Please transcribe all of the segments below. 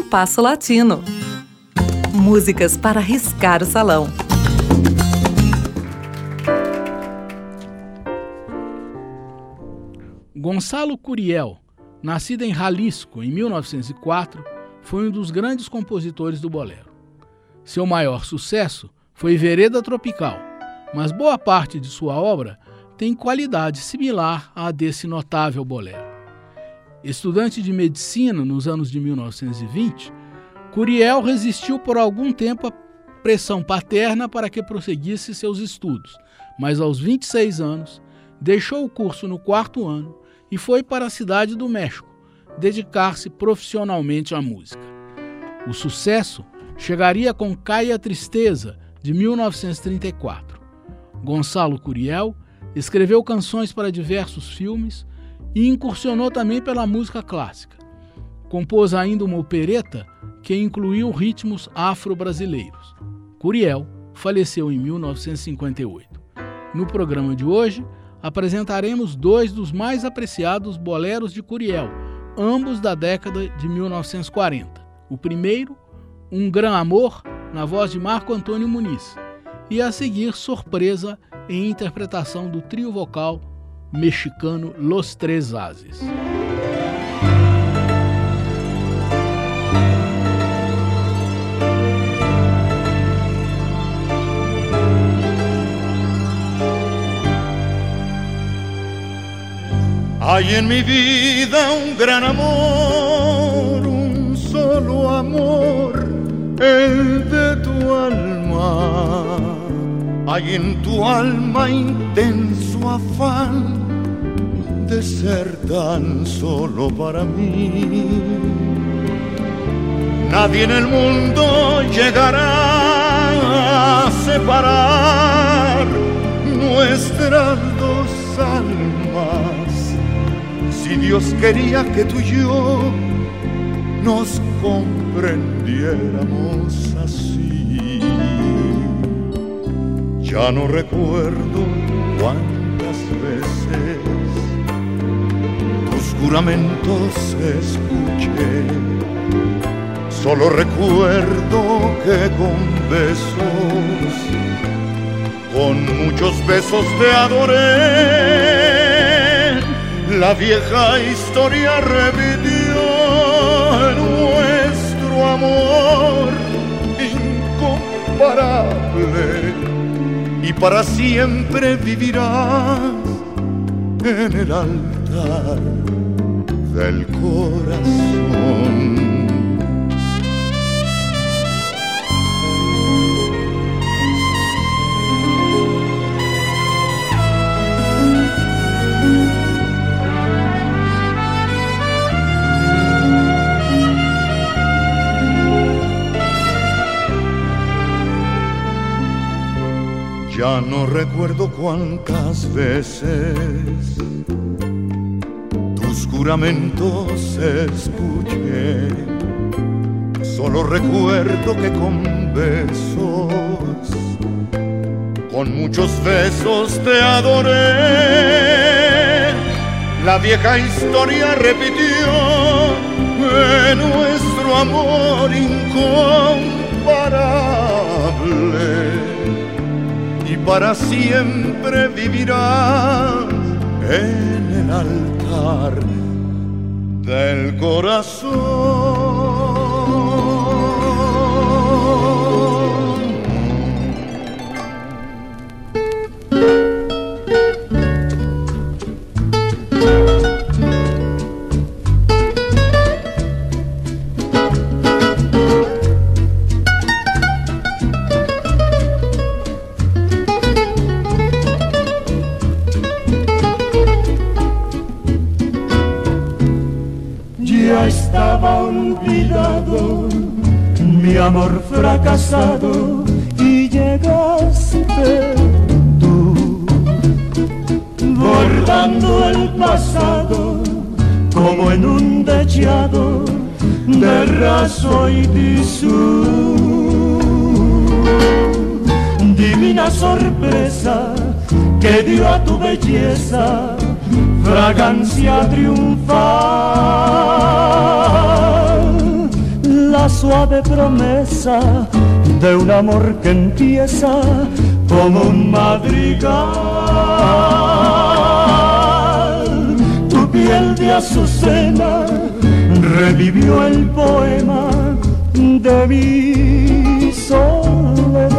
Compasso Latino. Músicas para riscar o salão. Gonçalo Curiel, nascido em Jalisco em 1904, foi um dos grandes compositores do bolero. Seu maior sucesso foi Vereda Tropical, mas boa parte de sua obra tem qualidade similar à desse notável bolero. Estudante de medicina nos anos de 1920, Curiel resistiu por algum tempo à pressão paterna para que prosseguisse seus estudos, mas aos 26 anos deixou o curso no quarto ano e foi para a cidade do México dedicar-se profissionalmente à música. O sucesso chegaria com Caia Tristeza, de 1934. Gonçalo Curiel escreveu canções para diversos filmes e incursionou também pela música clássica. Compôs ainda uma opereta que incluiu ritmos afro-brasileiros. Curiel faleceu em 1958. No programa de hoje, apresentaremos dois dos mais apreciados boleros de Curiel, ambos da década de 1940. O primeiro, Um Gran Amor, na voz de Marco Antônio Muniz, e a seguir Surpresa em interpretação do trio vocal mexicano Los Tres Ases. Hay en mi vida un gran amor, un solo amor, el de tu alma hay en tu alma intenso afán de ser tan solo para mí. Nadie en el mundo llegará a separar nuestras dos almas. Si Dios quería que tú y yo nos comprendiéramos así. Ya no recuerdo cuántas veces tus juramentos escuché. Solo recuerdo que con besos, con muchos besos te adoré. La vieja historia repitió nuestro amor incomparable y para siempre vivirás en el del corazón. Ya no recuerdo cuántas veces tus juramentos escuché. Solo recuerdo que con besos, con muchos besos te adoré. La vieja historia repitió de nuestro amor incomparable para siempre vivirás en el altar del corazón. Amor fracasado y llegaste tú, bordando el pasado como en un dechado de raso y tisú. Divina sorpresa que dio a tu belleza fragancia triunfal suave promesa de un amor que empieza como un madrigal. Tu piel de azucena revivió el poema de mi soledad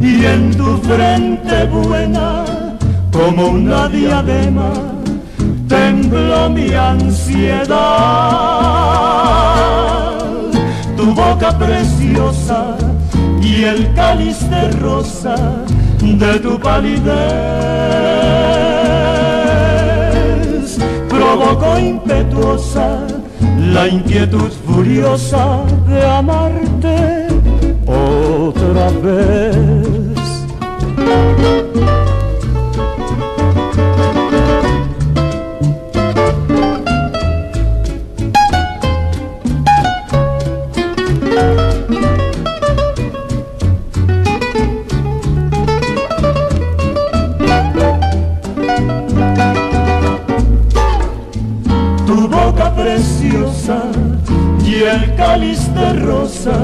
y en tu frente buena como una diadema mi ansiedad. Tu boca preciosa y el cáliz de rosa de tu palidez provocó impetuosa la inquietud furiosa de amarte otra vez. Y el cáliz de rosa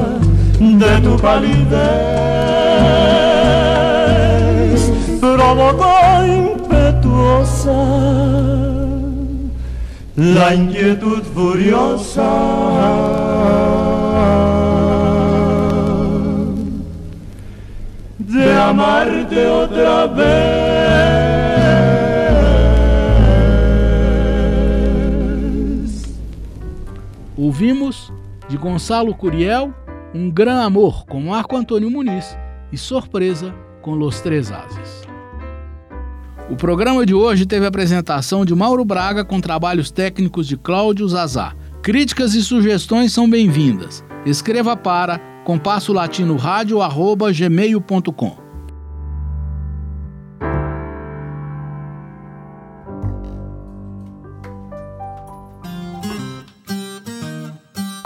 de tu palidez provocó impetuosa la inquietud furiosa de amarte otra vez. Ouvimos de Gonçalo Curiel Um Gran Amor com Marco Antônio Muniz e Surpresa com Los Três Ases. O programa de hoje teve a apresentação de Mauro Braga com trabalhos técnicos de Cláudio Zazá. Críticas e sugestões são bem-vindas. Escreva para compasso latino rádio@gmail.com.